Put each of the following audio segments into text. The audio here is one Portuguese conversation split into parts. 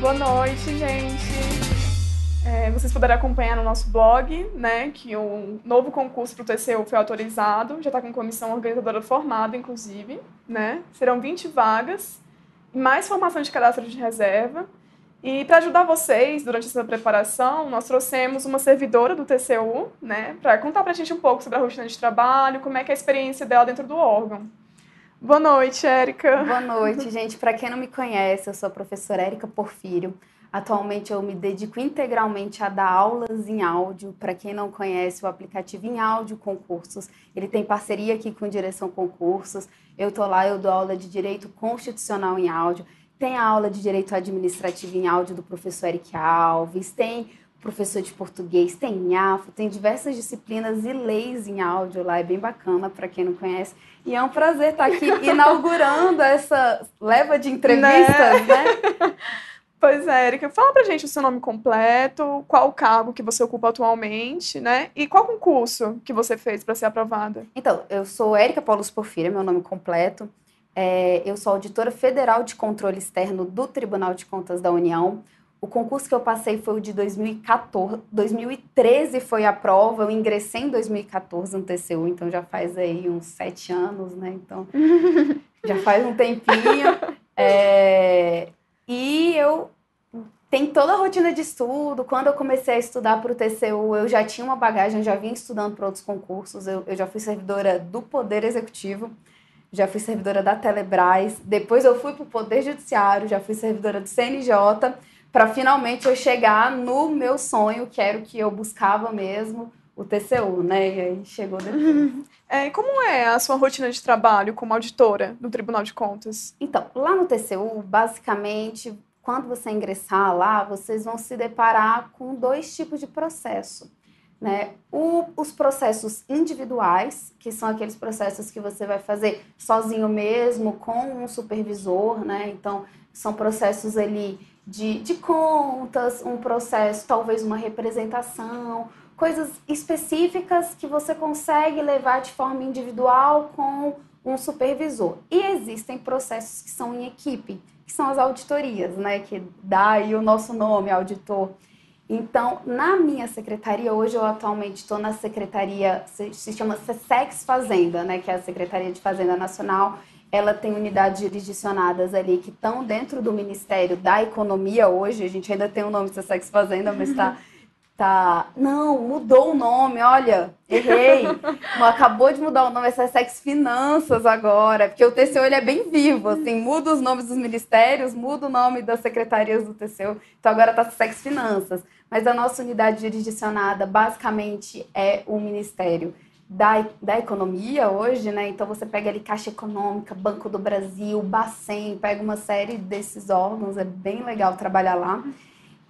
Boa noite, gente. É, vocês poderão acompanhar no nosso blog, né, que o novo concurso para o TCU foi autorizado, já está com comissão organizadora formada, inclusive, né? Serão 20 vagas, mais formação de cadastro de reserva. E para ajudar vocês durante essa preparação, nós trouxemos uma servidora do TCU, né, para contar para a gente um pouco sobre a rotina de trabalho, como é que é a experiência dela dentro do órgão. Boa noite, Érica. Boa noite, gente. Para quem não me conhece, eu sou a professora Érica Porfírio. Atualmente eu me dedico integralmente a dar aulas em áudio. Para quem não conhece, o aplicativo em áudio concursos, ele tem parceria aqui com Direção Concursos. Eu tô lá, eu dou aula de direito constitucional em áudio. Tem a aula de direito administrativo em áudio do professor Eric Alves, tem professor de português, tem NHAFO, tem diversas disciplinas e leis em áudio lá, é bem bacana para quem não conhece. E é um prazer estar aqui inaugurando essa leva de entrevistas, né? né? Pois é, Erika, fala pra gente o seu nome completo, qual o cargo que você ocupa atualmente, né? E qual concurso que você fez para ser aprovada? Então, eu sou Érica Paulus Porfíria, meu nome completo. É, eu sou auditora federal de controle externo do Tribunal de Contas da União. O concurso que eu passei foi o de 2014, 2013 foi a prova, eu ingressei em 2014 no TCU, então já faz aí uns sete anos, né? Então já faz um tempinho. É, e eu tenho toda a rotina de estudo. Quando eu comecei a estudar para o TCU, eu já tinha uma bagagem, já vinha estudando para outros concursos. Eu, eu já fui servidora do Poder Executivo, já fui servidora da Telebrás, depois eu fui para o Poder Judiciário, já fui servidora do CNJ para finalmente eu chegar no meu sonho, que era o que eu buscava mesmo, o TCU, né? E aí chegou depois. É, e como é a sua rotina de trabalho como auditora do Tribunal de Contas? Então, lá no TCU, basicamente, quando você ingressar lá, vocês vão se deparar com dois tipos de processo. Né? O, os processos individuais, que são aqueles processos que você vai fazer sozinho mesmo, com um supervisor, né? Então, são processos ali de, de contas, um processo, talvez uma representação, coisas específicas que você consegue levar de forma individual com um supervisor. E existem processos que são em equipe, que são as auditorias, né, que dá aí o nosso nome, auditor. Então, na minha secretaria, hoje eu atualmente estou na secretaria, se chama SESEX Fazenda, né, que é a Secretaria de Fazenda Nacional, ela tem unidades jurisdicionadas ali que estão dentro do Ministério da Economia hoje. A gente ainda tem o nome de Sex Fazenda, mas está. Tá. Não, mudou o nome, olha, errei. Acabou de mudar o nome, é Sex Finanças agora, porque o TCU ele é bem vivo, assim, muda os nomes dos ministérios, muda o nome das secretarias do TCU, então agora tá Sex Finanças. Mas a nossa unidade jurisdicionada basicamente é o Ministério da, da economia hoje, né? Então você pega ali Caixa Econômica, Banco do Brasil, Bacen, pega uma série desses órgãos, é bem legal trabalhar lá.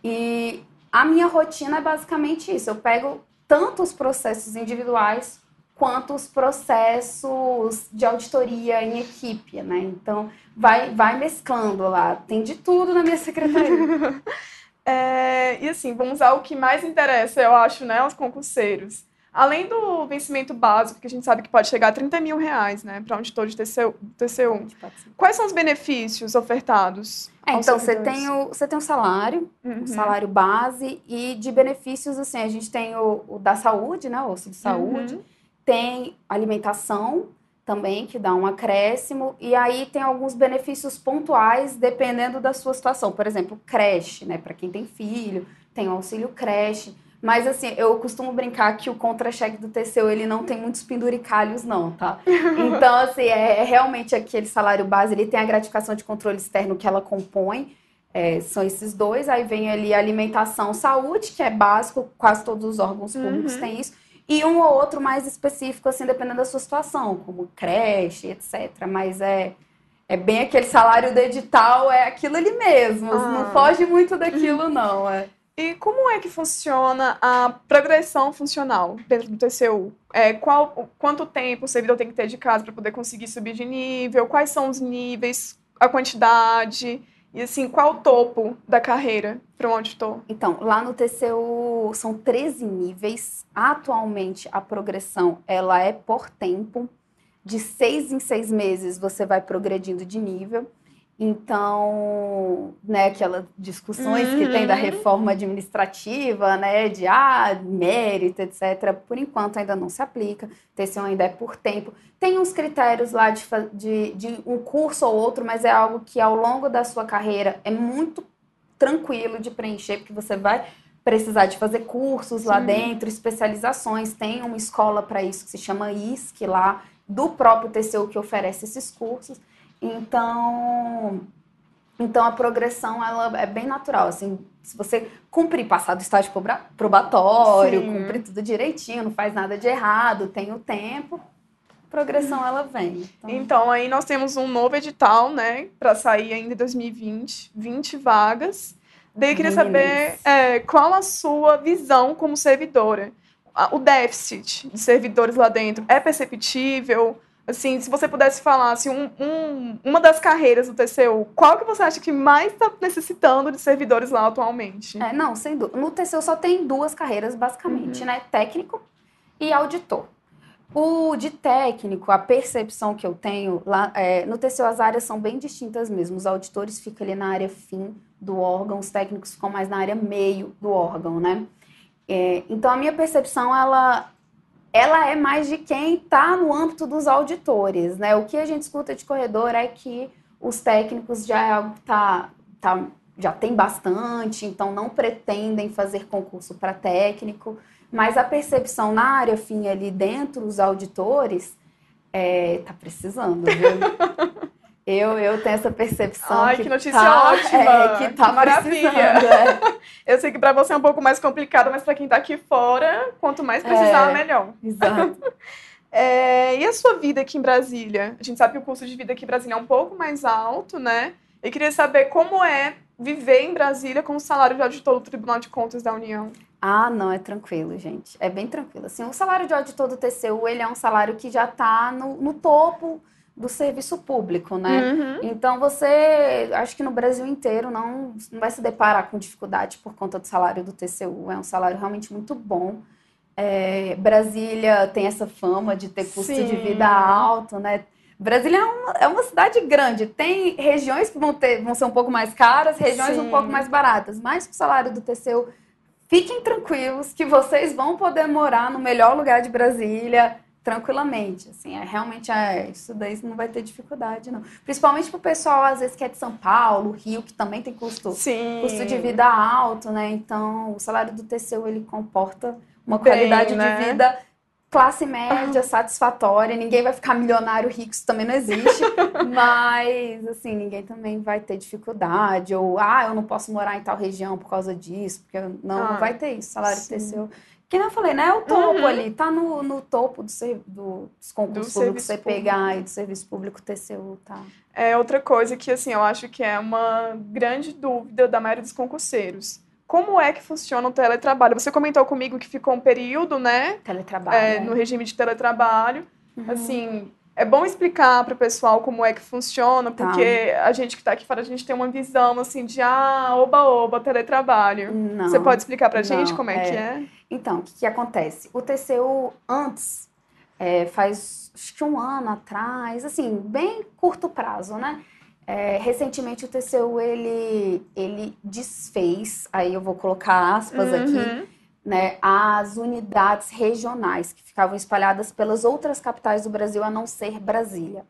E a minha rotina é basicamente isso. Eu pego tanto os processos individuais quanto os processos de auditoria em equipe, né? Então vai, vai mesclando lá. Tem de tudo na minha secretaria. é, e assim, vamos ao que mais interessa, eu acho, né? Os concurseiros. Além do vencimento básico, que a gente sabe que pode chegar a 30 mil reais, né, para um auditor de TCU, TCU, quais são os benefícios ofertados? É, então, você tem, o, você tem o salário, uhum. o salário base, e de benefícios, assim, a gente tem o, o da saúde, né, o de saúde, uhum. tem alimentação também, que dá um acréscimo, e aí tem alguns benefícios pontuais, dependendo da sua situação. Por exemplo, creche, né, para quem tem filho, tem o auxílio creche, mas assim, eu costumo brincar que o contra-cheque do TCU, ele não tem muitos penduricalhos não, tá? Então, assim, é, é, realmente aquele salário base, ele tem a gratificação de controle externo que ela compõe, é, são esses dois, aí vem ali alimentação, saúde, que é básico, quase todos os órgãos públicos uhum. têm isso, e um ou outro mais específico, assim, dependendo da sua situação, como creche, etc. Mas é, é bem aquele salário do edital, é aquilo ali mesmo, ah. não foge muito daquilo não, é... E como é que funciona a progressão funcional dentro do TCU? É, qual, quanto tempo o servidor tem que ter de casa para poder conseguir subir de nível? Quais são os níveis, a quantidade? E assim, qual o topo da carreira para um auditor? Então, lá no TCU são 13 níveis. Atualmente, a progressão ela é por tempo. De seis em seis meses, você vai progredindo de nível. Então, né, aquelas discussões uhum. que tem da uhum. reforma administrativa, né, de ah, mérito, etc., por enquanto ainda não se aplica, TCU ainda é por tempo. Tem uns critérios lá de, de, de um curso ou outro, mas é algo que ao longo da sua carreira é muito tranquilo de preencher, porque você vai precisar de fazer cursos lá dentro, especializações. Tem uma escola para isso que se chama ISC lá, do próprio TCU que oferece esses cursos. Então, então a progressão ela é bem natural, assim, se você cumprir, passar do estágio probatório, Sim. cumprir tudo direitinho, não faz nada de errado, tem o tempo, progressão ela vem. Então... então, aí nós temos um novo edital, né, para sair ainda em 2020, 20 vagas. Daí eu queria saber é, qual a sua visão como servidora. O déficit de servidores lá dentro é perceptível? Assim, se você pudesse falar assim, um, um, uma das carreiras do TCU, qual que você acha que mais está necessitando de servidores lá atualmente? É, não, sem dúvida. No TCU só tem duas carreiras, basicamente, uhum. né? Técnico e auditor. O de técnico, a percepção que eu tenho, lá, é, no TCU as áreas são bem distintas mesmo. Os auditores ficam ali na área fim do órgão, os técnicos ficam mais na área meio do órgão, né? É, então a minha percepção, ela ela é mais de quem está no âmbito dos auditores, né? O que a gente escuta de corredor é que os técnicos já é algo que tá, tá, já tem bastante, então não pretendem fazer concurso para técnico, mas a percepção na área fim ali dentro dos auditores é, tá precisando, viu? Eu, eu tenho essa percepção. Ai, que, que notícia tá, ótima! É, que tá maravilha. É. Eu sei que para você é um pouco mais complicado, mas para quem está aqui fora, quanto mais precisar, é, melhor. Exato. É, e a sua vida aqui em Brasília? A gente sabe que o custo de vida aqui em Brasília é um pouco mais alto, né? Eu queria saber como é viver em Brasília com o salário de auditor do Tribunal de Contas da União. Ah, não, é tranquilo, gente. É bem tranquilo. Assim, o salário de auditor do TCU, ele é um salário que já está no, no topo do serviço público, né? Uhum. Então você, acho que no Brasil inteiro não, não vai se deparar com dificuldade por conta do salário do TCU. É um salário realmente muito bom. É, Brasília tem essa fama de ter custo Sim. de vida alto, né? Brasília é uma, é uma, cidade grande. Tem regiões que vão, ter, vão ser um pouco mais caras, regiões Sim. um pouco mais baratas. Mas com o salário do TCU, fiquem tranquilos que vocês vão poder morar no melhor lugar de Brasília tranquilamente, assim, é, realmente é, isso daí não vai ter dificuldade, não. Principalmente pro pessoal, às vezes, que é de São Paulo, Rio, que também tem custo, Sim. custo de vida alto, né? Então, o salário do TCU, ele comporta uma Bem, qualidade né? de vida classe média, satisfatória, ninguém vai ficar milionário rico, isso também não existe, mas, assim, ninguém também vai ter dificuldade, ou, ah, eu não posso morar em tal região por causa disso, porque não, ah, não vai ter isso, salário sim. TCU que eu falei, né? É o topo uhum. ali, tá no, no topo do, do, dos concursos do públicos, pegar e do serviço público TCU, tá? É outra coisa que, assim, eu acho que é uma grande dúvida da maioria dos concurseiros. Como é que funciona o teletrabalho? Você comentou comigo que ficou um período, né? Teletrabalho. É, é. no regime de teletrabalho. Uhum. Assim, é bom explicar para o pessoal como é que funciona, tá. porque tá. a gente que está aqui fora, a gente tem uma visão assim de ah, oba, oba, teletrabalho. Não, Você pode explicar para a gente como é, é, que é? Então, o que, que acontece? O TCU antes, é, faz acho que um ano atrás, assim, bem curto prazo, né? É, recentemente o TCU ele, ele desfez, aí eu vou colocar aspas uhum. aqui, né, as unidades regionais que ficavam espalhadas pelas outras capitais do Brasil, a não ser Brasília.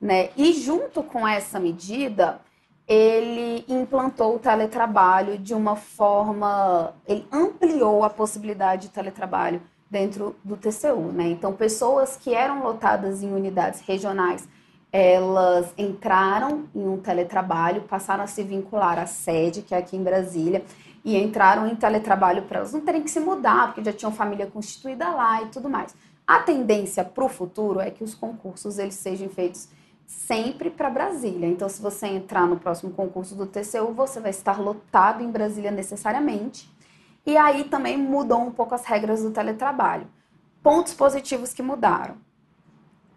Né? E junto com essa medida, ele implantou o teletrabalho de uma forma, ele ampliou a possibilidade de teletrabalho dentro do TCU, né? Então, pessoas que eram lotadas em unidades regionais, elas entraram em um teletrabalho, passaram a se vincular à sede, que é aqui em Brasília, e entraram em teletrabalho para elas não terem que se mudar, porque já tinham família constituída lá e tudo mais. A tendência para o futuro é que os concursos eles sejam feitos sempre para Brasília. Então, se você entrar no próximo concurso do TCU, você vai estar lotado em Brasília necessariamente. E aí também mudou um pouco as regras do teletrabalho. Pontos positivos que mudaram.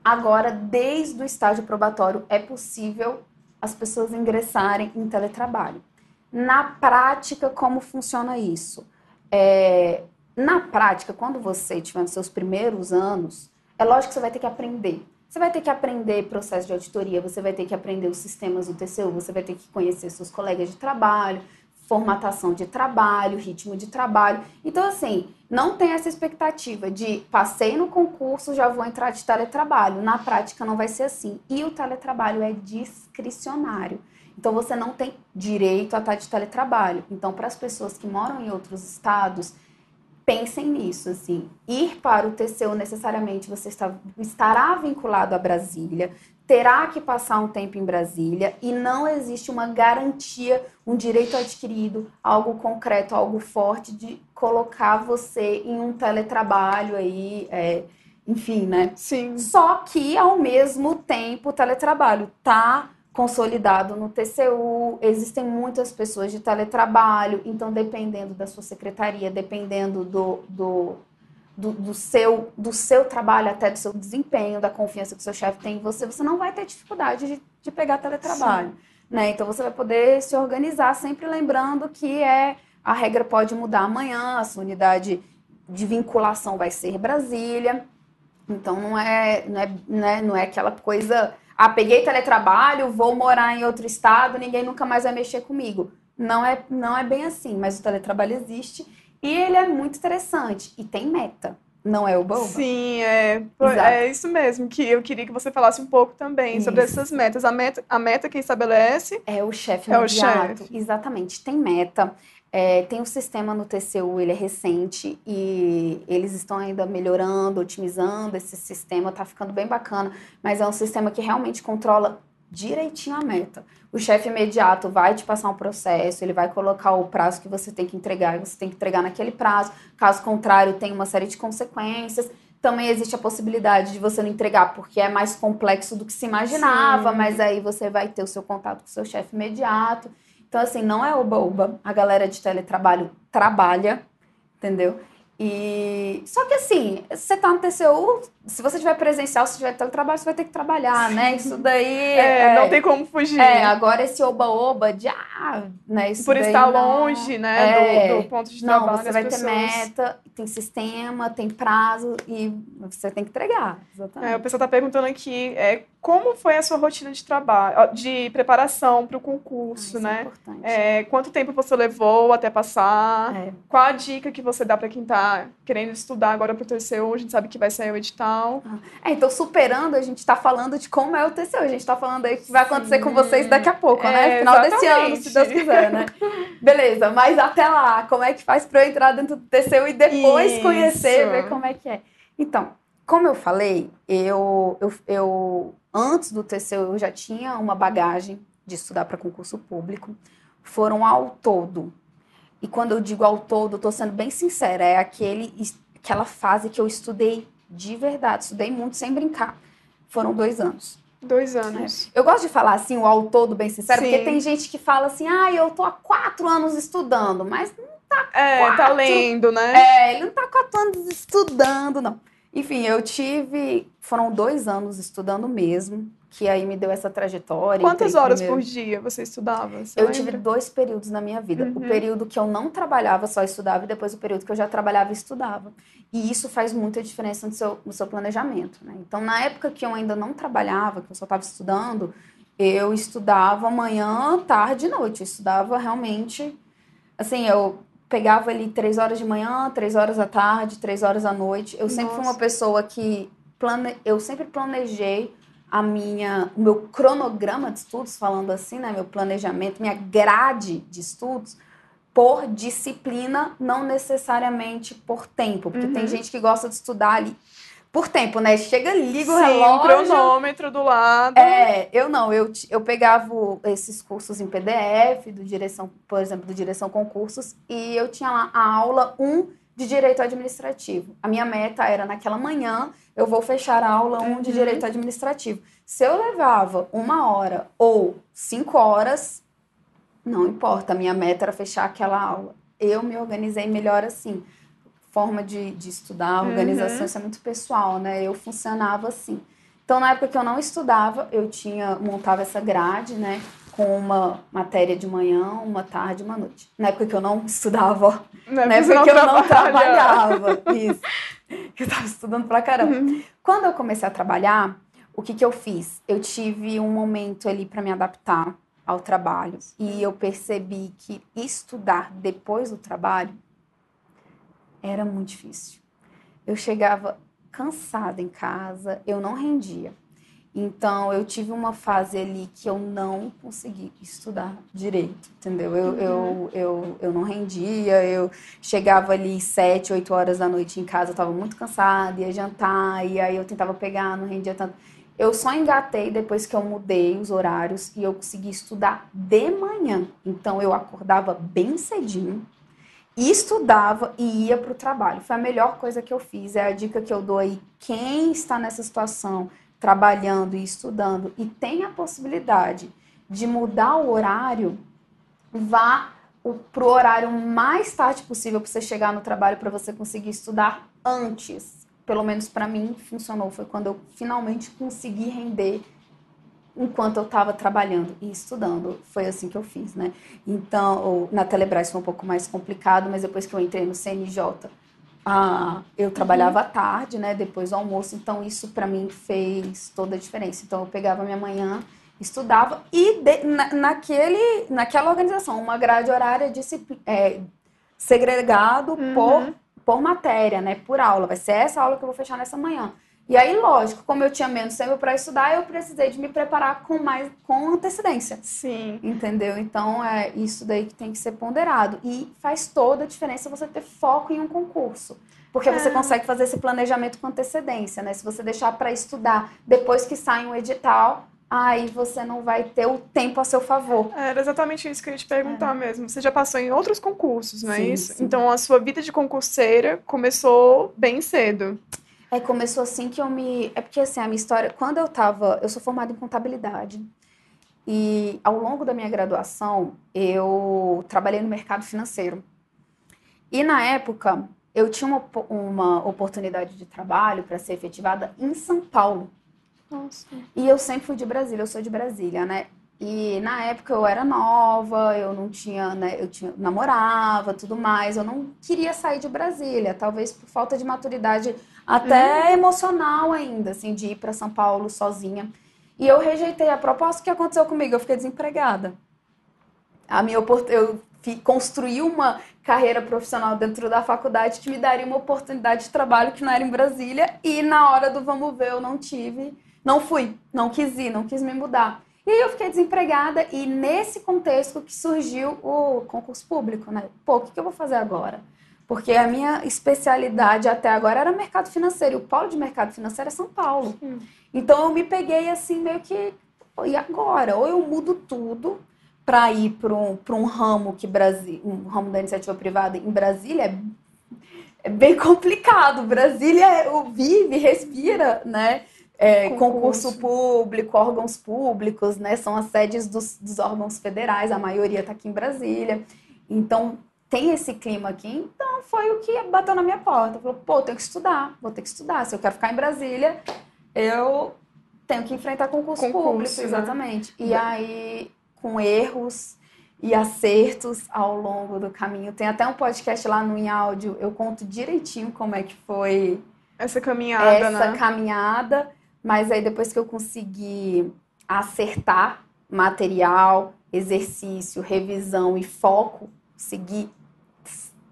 Agora, desde o estágio probatório, é possível as pessoas ingressarem em teletrabalho. Na prática, como funciona isso? É, na prática, quando você tiver nos seus primeiros anos, é lógico que você vai ter que aprender. Você vai ter que aprender processo de auditoria, você vai ter que aprender os sistemas do TCU, você vai ter que conhecer seus colegas de trabalho, formatação de trabalho, ritmo de trabalho. Então, assim, não tem essa expectativa de passei no concurso, já vou entrar de teletrabalho. Na prática, não vai ser assim. E o teletrabalho é discricionário. Então, você não tem direito a estar de teletrabalho. Então, para as pessoas que moram em outros estados, pensem nisso, assim. Ir para o TCU necessariamente você está, estará vinculado a Brasília, terá que passar um tempo em Brasília e não existe uma garantia, um direito adquirido, algo concreto, algo forte de colocar você em um teletrabalho aí, é, enfim, né? Sim. Só que ao mesmo tempo o teletrabalho tá consolidado no TCU, existem muitas pessoas de teletrabalho, então dependendo da sua secretaria, dependendo do, do, do, do seu, do seu trabalho, até do seu desempenho, da confiança que o seu chefe tem em você, você não vai ter dificuldade de, de pegar teletrabalho. Né? Então você vai poder se organizar, sempre lembrando que é a regra pode mudar amanhã, a sua unidade de vinculação vai ser Brasília. Então não é, não é, não é, não é aquela coisa ah, peguei teletrabalho, vou morar em outro estado, ninguém nunca mais vai mexer comigo. Não é, não é bem assim, mas o teletrabalho existe e ele é muito interessante e tem meta. Não é o boba? Sim, é, é isso mesmo, que eu queria que você falasse um pouco também isso. sobre essas metas. A meta, a meta quem estabelece é o chefe é o chefe. Exatamente, tem meta. É, tem um sistema no TCU, ele é recente e eles estão ainda melhorando, otimizando esse sistema, tá ficando bem bacana, mas é um sistema que realmente controla direitinho a meta. O chefe imediato vai te passar um processo, ele vai colocar o prazo que você tem que entregar e você tem que entregar naquele prazo. Caso contrário, tem uma série de consequências. Também existe a possibilidade de você não entregar porque é mais complexo do que se imaginava, Sim. mas aí você vai ter o seu contato com o seu chefe imediato. Então, assim, não é oba-oba. A galera de teletrabalho trabalha, entendeu? E só que assim, você tá no TCU, se você tiver presencial, se tiver teletrabalho, você vai ter que trabalhar, né? Isso daí. É, é, não tem como fugir. É, agora esse oba-oba de ah, né? Isso Por estar não, longe, né? É, do, do, ponto de não, trabalho. Não, você vai pessoas... ter meta, tem sistema, tem prazo e você tem que entregar. Exatamente. É, o pessoal tá perguntando aqui é, como foi a sua rotina de trabalho, de preparação para o concurso, ah, né? É. É, quanto tempo você levou até passar? É. Qual a dica que você dá para quem está querendo estudar agora para o TCU? A gente sabe que vai sair o edital. Ah. É, então, superando, a gente está falando de como é o TCU. A gente está falando aí que vai acontecer Sim. com vocês daqui a pouco, né? É, Final exatamente. desse ano, se Deus quiser, né? Beleza, mas até lá, como é que faz para eu entrar dentro do TCU e depois Isso. conhecer, ver como é que é? Então, como eu falei, eu, eu, eu antes do TCU eu já tinha uma bagagem de estudar para concurso público. Foram ao todo. E quando eu digo ao todo, estou sendo bem sincera, é aquele, aquela fase que eu estudei de verdade, estudei muito sem brincar. Foram dois anos. Dois anos. É. Eu gosto de falar assim, o ao todo, bem sincero, Sim. porque tem gente que fala assim, ah, eu tô há quatro anos estudando, mas não tá É, quatro... tá lendo, né? É, ele não tá quatro anos estudando, não. Enfim, eu tive. Foram dois anos estudando mesmo, que aí me deu essa trajetória. Quantas horas primeiro... por dia você estudava? Você eu lembra? tive dois períodos na minha vida. Uhum. O período que eu não trabalhava, só estudava, e depois o período que eu já trabalhava e estudava. E isso faz muita diferença no seu, no seu planejamento. Né? Então, na época que eu ainda não trabalhava, que eu só estava estudando, eu estudava manhã, tarde e noite. Eu estudava realmente. Assim, eu pegava ali três horas de manhã, três horas da tarde, três horas da noite. Eu Nossa. sempre fui uma pessoa que plane... eu sempre planejei a minha, o meu cronograma de estudos, falando assim, né, meu planejamento, minha grade de estudos por disciplina, não necessariamente por tempo, porque uhum. tem gente que gosta de estudar ali por tempo, né? Chega, liga o Sim, relógio. um cronômetro do lado. É, eu não, eu, eu pegava esses cursos em PDF, do direção, por exemplo, do Direção Concursos, e eu tinha lá a aula 1 de Direito Administrativo. A minha meta era, naquela manhã, eu vou fechar a aula 1 de uhum. Direito Administrativo. Se eu levava uma hora ou cinco horas, não importa, a minha meta era fechar aquela aula. Eu me organizei melhor assim forma de, de estudar, organização, uhum. isso é muito pessoal, né? Eu funcionava assim. Então, na época que eu não estudava, eu tinha montava essa grade, né? Com uma matéria de manhã, uma tarde e uma noite. Na época que eu não estudava, Não é na época que eu não trabalha. trabalhava. Isso. Eu tava estudando pra caramba. Uhum. Quando eu comecei a trabalhar, o que, que eu fiz? Eu tive um momento ali para me adaptar ao trabalho e eu percebi que estudar depois do trabalho era muito difícil. Eu chegava cansada em casa, eu não rendia. Então, eu tive uma fase ali que eu não consegui estudar direito, entendeu? Eu, eu, eu, eu não rendia, eu chegava ali sete, oito horas da noite em casa, eu estava muito cansada, ia jantar, e aí eu tentava pegar, não rendia tanto. Eu só engatei depois que eu mudei os horários e eu consegui estudar de manhã. Então, eu acordava bem cedinho, estudava e ia para o trabalho. Foi a melhor coisa que eu fiz. É a dica que eu dou aí. Quem está nessa situação, trabalhando e estudando, e tem a possibilidade de mudar o horário, vá para o horário mais tarde possível para você chegar no trabalho, para você conseguir estudar antes. Pelo menos para mim funcionou. Foi quando eu finalmente consegui render enquanto eu estava trabalhando e estudando. Foi assim que eu fiz, né? Então, na Telebrás foi um pouco mais complicado, mas depois que eu entrei no CNJ, ah, eu trabalhava à tarde, né? Depois do almoço, então isso para mim fez toda a diferença. Então, eu pegava minha manhã, estudava e de, na, naquele, naquela organização, uma grade horária discipli- é, segregado Uhum. por, por matéria, né? Por aula. Vai ser essa aula que eu vou fechar nessa manhã. E aí, lógico, como eu tinha menos tempo para estudar, eu precisei de me preparar com mais com antecedência. Sim. Entendeu? Então é isso daí que tem que ser ponderado. E faz toda a diferença você ter foco em um concurso. Porque você É. consegue fazer esse planejamento com antecedência, né? Se você deixar para estudar depois que sai um edital, aí você não vai ter o tempo a seu favor. Era exatamente isso que eu ia te perguntar mesmo. Você já passou em outros concursos, não é Sim, isso? sim. Então a sua vida de concurseira começou bem cedo. É, começou assim que eu me. É porque assim, a minha história. Quando eu tava. Eu sou formada em contabilidade. E ao longo da minha graduação, eu trabalhei no mercado financeiro. E na época, eu tinha uma, uma oportunidade de trabalho para ser efetivada em São Paulo. Nossa. E eu sempre fui de Brasília, eu sou de Brasília, né? E na época eu era nova, eu não tinha, né? Eu tinha, namorava, tudo mais. Eu não queria sair de Brasília, talvez por falta de maturidade até emocional ainda, assim, de ir para São Paulo sozinha. E eu rejeitei a proposta. O que aconteceu comigo? Eu fiquei desempregada. A minha eu construí uma carreira profissional dentro da faculdade que me daria uma oportunidade de trabalho que não era em Brasília e na hora do vamos ver eu não tive, não fui, não quis ir, não quis me mudar. E aí eu fiquei desempregada e nesse contexto que surgiu o concurso público, né? Pô, o que eu vou fazer agora? Porque a minha especialidade até agora era mercado financeiro. E o polo de mercado financeiro é São Paulo. Hum. Então eu me peguei assim, meio que. E agora? Ou eu mudo tudo para ir para um, pra um ramo que Brasil, um ramo da iniciativa privada em Brasília é, é bem complicado. Brasília é- vive, respira, né? É, Concurso. concurso público, órgãos públicos, né? São as sedes dos, dos órgãos federais, a maioria está aqui em Brasília. Então, tem esse clima aqui. Então, foi o que bateu na minha porta. Falou, pô, tenho que estudar, vou ter que estudar. Se eu quero ficar em Brasília, eu tenho que enfrentar concurso, Concurso, público, né? exatamente. E aí, com erros e acertos ao longo do caminho. Tem até um podcast lá no Em Áudio, eu conto direitinho como é que foi Essa caminhada, essa né? caminhada, mas aí depois que eu consegui acertar material, exercício, revisão e foco, conseguir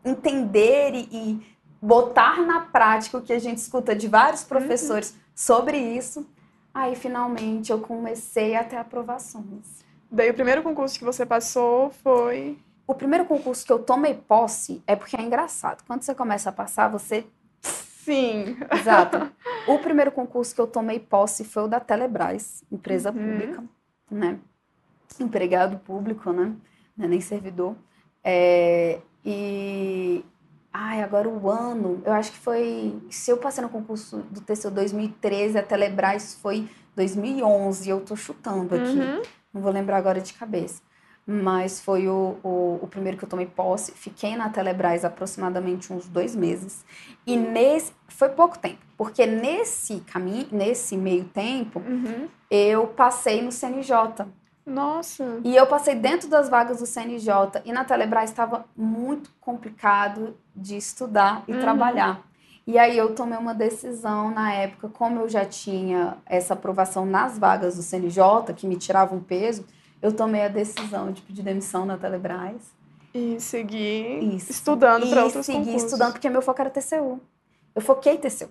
entender e, e botar na prática o que a gente escuta de vários professores sobre isso, aí finalmente eu comecei a ter aprovações. Daí o primeiro concurso que você passou foi. O primeiro concurso que eu tomei posse é porque é engraçado. Quando você começa a passar, você Sim. Exato. O primeiro concurso que eu tomei posse foi o da Telebrás, empresa Uhum. pública, né? Empregado público, né? Não é nem servidor. É, e. Ai, agora o ano, eu acho que foi. Se eu passei no concurso do TCU 2013, a Telebrás foi 2011, eu tô chutando aqui. Uhum. Não vou lembrar agora de cabeça. Mas foi o, o, o primeiro que eu tomei posse. Fiquei na Telebrás aproximadamente uns dois meses. E nesse. Foi pouco tempo. Porque nesse caminho, nesse meio tempo, Uhum. eu passei no CNJ. Nossa. E eu passei dentro das vagas do CNJ. E na Telebrás estava muito complicado de estudar e Uhum. trabalhar. E aí eu tomei uma decisão na época, como eu já tinha essa aprovação nas vagas do CNJ, que me tirava um peso, eu tomei a decisão de pedir demissão na Telebrás. E seguir Isso. estudando para e outros segui concursos. estudando porque meu foco era TCU. Eu foquei TCU.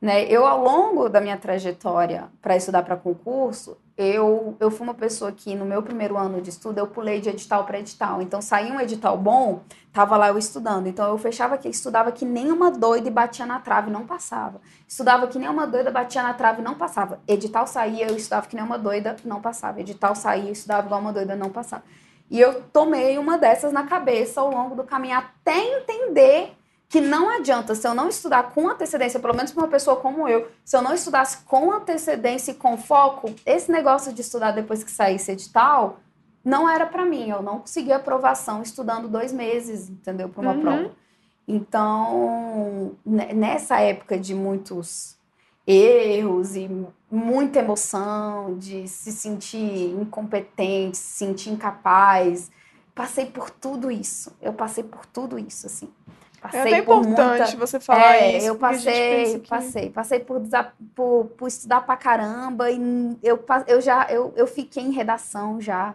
Né? Eu, ao longo da minha trajetória para estudar para concurso, eu, eu fui uma pessoa que, no meu primeiro ano de estudo, eu pulei de edital para edital. Então, saía um edital bom, tava lá eu estudando. Então, eu fechava aqui, estudava que nem uma doida e batia na trave, não passava. Estudava que nem uma doida, batia na trave, não passava. Edital saía, eu estudava que nem uma doida, não passava. Edital saía, eu estudava igual uma doida, não passava. E eu tomei uma dessas na cabeça ao longo do caminho até entender que não adianta, se eu não estudar com antecedência, pelo menos para uma pessoa como eu, se eu não estudasse com antecedência e com foco, esse negócio de estudar depois que saísse edital não era para mim. Eu não consegui aprovação estudando dois meses, entendeu? Para uma Uhum. prova. Então, ne- nessa época de muitos erros e muita emoção, de se sentir incompetente, se sentir incapaz, passei por tudo isso. Eu passei por tudo isso, assim. É Passei até por importante muita... você falar É, isso. eu passei, que- passei, passei por, desa- por, por estudar pra caramba e eu, eu já eu, eu fiquei em redação já.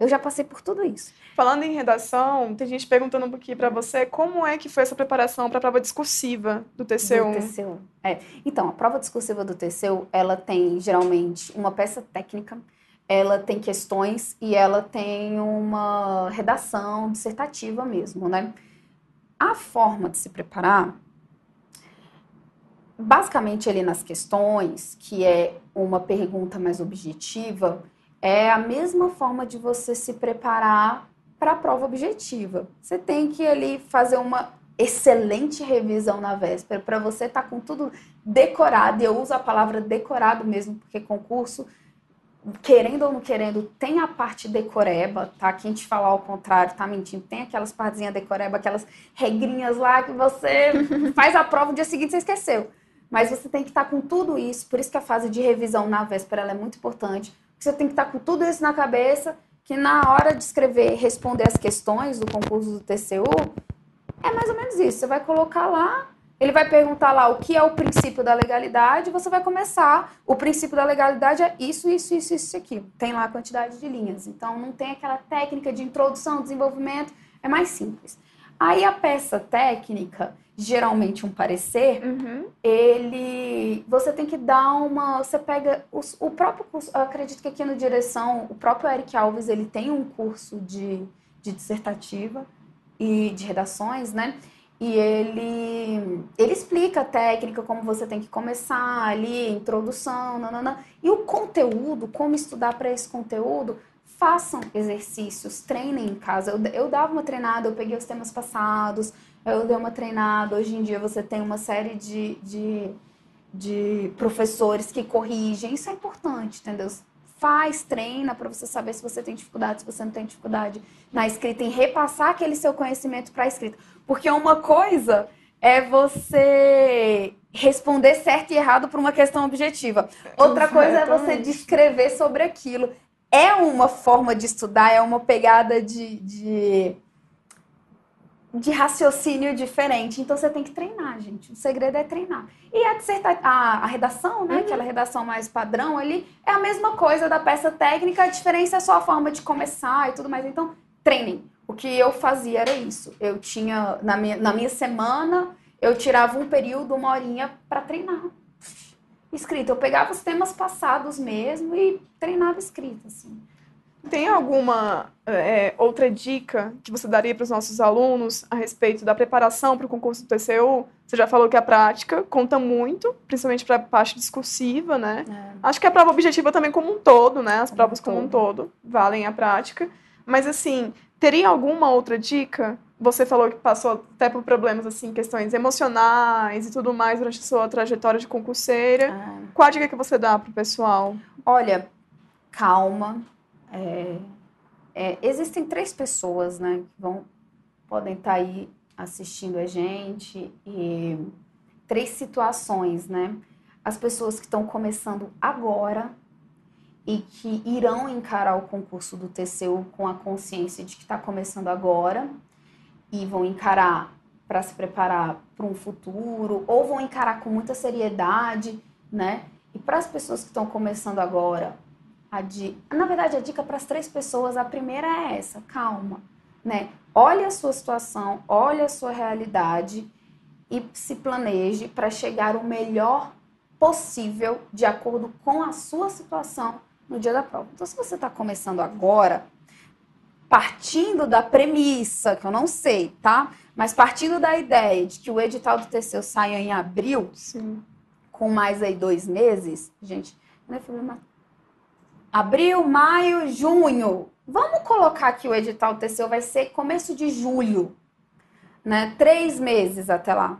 Eu já passei por tudo isso. Falando em redação, tem gente perguntando um pouquinho para você como é que foi essa preparação para a prova discursiva do TCU. Do TCU. É. Então, a prova discursiva do TCU, ela tem geralmente uma peça técnica, ela tem questões e ela tem uma redação dissertativa mesmo, né? A forma de se preparar, basicamente ali nas questões, que é uma pergunta mais objetiva, é a mesma forma de você se preparar para a prova objetiva. Você tem que ali fazer uma excelente revisão na véspera para você estar com tudo decorado. E eu uso a palavra decorado mesmo, porque concurso, querendo ou não querendo, tem a parte decoreba, tá? Quem te falar ao contrário tá mentindo. Tem aquelas partezinhas decoreba, aquelas regrinhas lá que você faz a prova, no dia seguinte você esqueceu. Mas você tem que estar com tudo isso, por isso que a fase de revisão na véspera ela é muito importante. Você tem que estar com tudo isso na cabeça, que na hora de escrever, responder as questões do concurso do TCU, é mais ou menos isso. Você vai colocar lá, ele vai perguntar lá o que é o princípio da legalidade, você vai começar. O princípio da legalidade é isso, isso, isso, isso aqui. Tem lá a quantidade de linhas. Então não tem aquela técnica de introdução, desenvolvimento, é mais simples. Aí a peça técnica, geralmente um parecer, Uhum. ele você tem que dar uma você pega os- o próprio curso eu acredito que aqui no direção o próprio Eric Alves ele tem um curso de, de dissertativa e de redações né e ele ele explica a técnica como você tem que começar ali introdução nanana. e o conteúdo como estudar para esse conteúdo façam exercícios treinem em casa eu, eu dava uma treinada eu peguei os temas passados eu dei uma treinada. Hoje em dia você tem uma série de, de, de professores que corrigem. Isso é importante, entendeu? Faz, treina para você saber se você tem dificuldade, se você não tem dificuldade na escrita, em repassar aquele seu conhecimento para a escrita. Porque uma coisa é você responder certo e errado para uma questão objetiva. Outra coisa é você descrever sobre aquilo. É uma forma de estudar, é uma pegada de, de de raciocínio diferente. Então você tem que treinar, gente. O segredo é treinar. E a, disserta... a, a redação, né? Aquela redação mais padrão ali, é a mesma coisa da peça técnica, a diferença é só a forma de começar e tudo mais. Então, treinem. O que eu fazia era isso. Eu tinha, na minha, na minha semana, eu tirava um período, uma horinha para treinar. Escrita. Eu pegava os temas passados mesmo e treinava escrita, assim. Tem alguma é, outra dica que você daria para os nossos alunos a respeito da preparação para o concurso do TCU? Você já falou que a prática conta muito, principalmente para a parte discursiva, né? Acho que a prova objetiva também como um todo, né? As Como provas como um todo. valem a prática. Mas assim, teria alguma outra dica? Você falou que passou até por problemas assim, questões emocionais e tudo mais durante a sua trajetória de concurseira. Ah, Qual a dica que você dá pro pessoal? Olha, calma. É, é, existem três pessoas, né, que vão, podem estar aí assistindo a gente e três situações, né? As pessoas que estão começando agora e que irão encarar o concurso do TCU com a consciência de que está começando agora e vão encarar para se preparar para um futuro ou vão encarar com muita seriedade, né? E para as pessoas que estão começando agora, di... na verdade a dica para as três pessoas, a primeira é essa, calma, né? Olhe a sua situação, olhe a sua realidade e se planeje para chegar o melhor possível de acordo com a sua situação no dia da prova. Então, se você está começando agora, partindo da premissa, que eu não sei, tá? Mas partindo da ideia de que o edital do TCU saia em abril, Sim. com mais aí dois meses, gente, não é problema. Abril, maio, junho. Vamos colocar que o edital TCU vai ser começo de julho, né? Três meses até lá.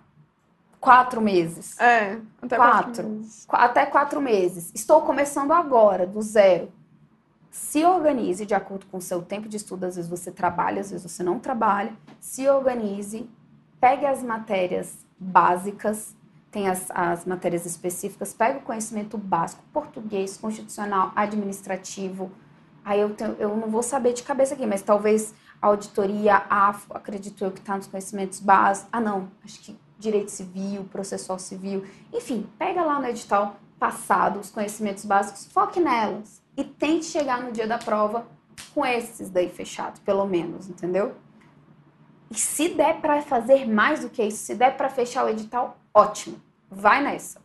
Quatro meses. É, até quatro. quatro meses. Até quatro meses. Estou começando agora, do zero. Se organize de acordo com o seu tempo de estudo. Às vezes você trabalha, às vezes você não trabalha. Se organize, pegue as matérias básicas, tem as, as matérias específicas, pegue o conhecimento básico, português, constitucional, administrativo. Aí eu, tenho, eu não vou saber de cabeça aqui, mas talvez auditoria, AFO, acredito eu que está nos conhecimentos básicos. Ah, não, acho que direito civil, processual civil, enfim, pega lá no edital passado os conhecimentos básicos, foque nelas e tente chegar no dia da prova com esses daí fechados, pelo menos, entendeu? E se der para fazer mais do que isso, se der para fechar o edital, ótimo, vai nessa.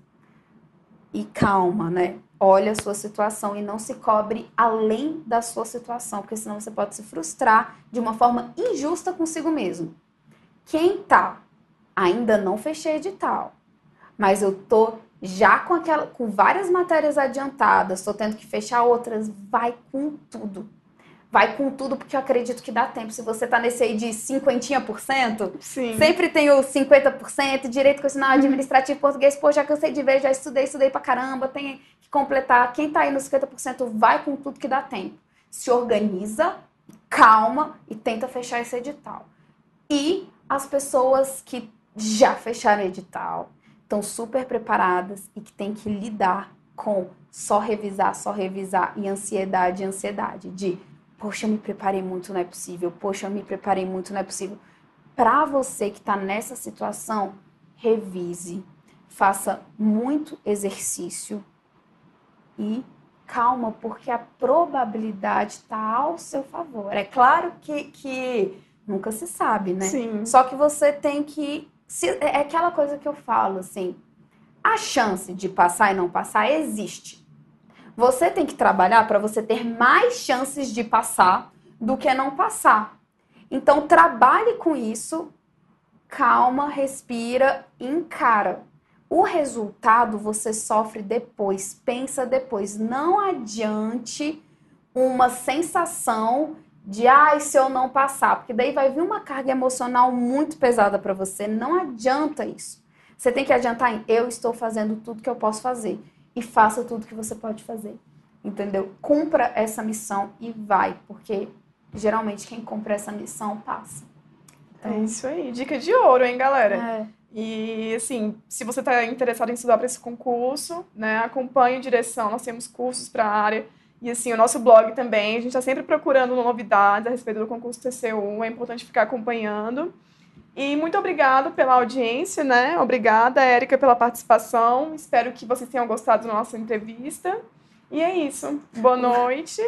E calma, né? Olha a sua situação e não se cobre além da sua situação, porque senão você pode se frustrar de uma forma injusta consigo mesmo. Quem tá ainda não fechei edital, mas eu tô já com aquela com várias matérias adiantadas, estou tendo que fechar outras, vai com tudo. Vai com tudo, porque eu acredito que dá tempo. Se você tá nesse aí de 50%, Sim. sempre tem o 50%, direito constitucional, uhum. administrativo, português, pô, já cansei de ver, já estudei, estudei pra caramba, tem que completar. Quem tá aí nos 50%, vai com tudo que dá tempo. Se organiza, calma e tenta fechar esse edital. E as pessoas que já fecharam edital, estão super preparadas e que tem que lidar com só revisar, só revisar e ansiedade, ansiedade de poxa, eu me preparei muito, não é possível. Poxa, eu me preparei muito, não é possível. Para você que está nessa situação, revise, faça muito exercício e calma, porque a probabilidade está ao seu favor. É claro que, que nunca se sabe, né? Sim. Só que você tem que se, é, é aquela coisa que eu falo, assim, a chance de passar e não passar existe. Você tem que trabalhar para você ter mais chances de passar do que não passar. Então, trabalhe com isso, calma, respira, encara. O resultado você sofre depois, pensa depois. Não adiante uma sensação de ai, se eu não passar, porque daí vai vir uma carga emocional muito pesada para você. Não adianta isso. Você tem que adiantar em eu estou fazendo tudo que eu posso fazer e faça tudo que você pode fazer. Entendeu? Cumpra essa missão e vai, porque geralmente quem cumpre essa missão passa. Então... É isso aí, dica de ouro, hein, galera? É. E assim, se você está interessado em estudar para esse concurso, né, acompanhe direção. Nós temos cursos para a área e assim, o nosso blog também, a gente está sempre procurando novidades a respeito do concurso TCU, é importante ficar acompanhando. E muito obrigado pela audiência, né? Obrigada, Érica, pela participação. Espero que vocês tenham gostado da nossa entrevista. E é isso. Boa noite.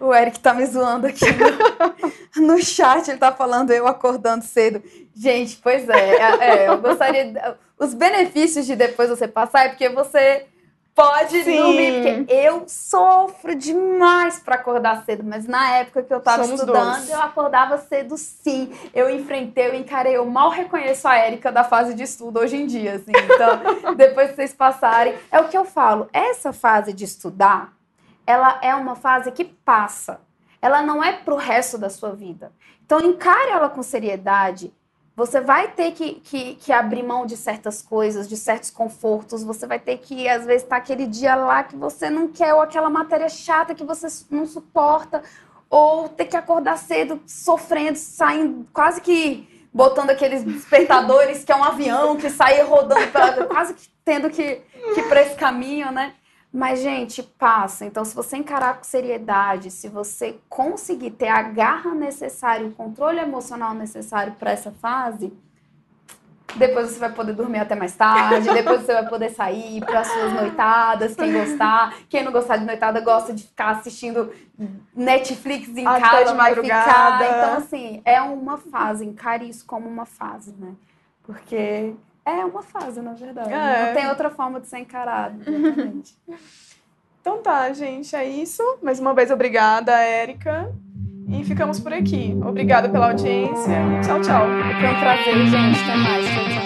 o Eric tá me zoando aqui no, no, chat, ele tá falando eu acordando cedo. Gente, pois é, é, é eu gostaria. Os benefícios de depois você passar é porque você pode Sim. dormir, porque eu sofro demais para acordar cedo, mas na época que eu estava estudando, dois. eu acordava cedo sim. Eu enfrentei, eu encarei, eu mal reconheço a Érica da fase de estudo hoje em dia, assim. Então, depois que vocês passarem, é o que eu falo, essa fase de estudar, ela é uma fase que passa. Ela não é pro resto da sua vida. Então, encare ela com seriedade você vai ter que, que, que, abrir mão de certas coisas, de certos confortos. Você vai ter que, às vezes, estar tá aquele dia lá que você não quer, ou aquela matéria chata que você não suporta, ou ter que acordar cedo, sofrendo, saindo quase que botando aqueles despertadores que é um avião que sai rodando, quase que tendo que, que ir para esse caminho, né? Mas, gente, passa. Então, se você encarar com seriedade, se você conseguir ter a garra necessária, o controle emocional necessário para essa fase, depois você vai poder dormir até mais tarde, depois você vai poder sair para suas noitadas, quem gostar. Quem não gostar de noitada gosta de ficar assistindo Netflix em até casa, de madrugada. Então, assim, é uma fase, encare isso como uma fase, né? Porque é uma fase, na verdade. É. Não tem outra forma de ser encarado, exatamente. então tá, gente, é isso. Mais uma vez, obrigada, Érica. E ficamos por aqui. Obrigada pela audiência. Tchau, tchau. Foi um prazer, gente. Até mais. Tchau, tchau.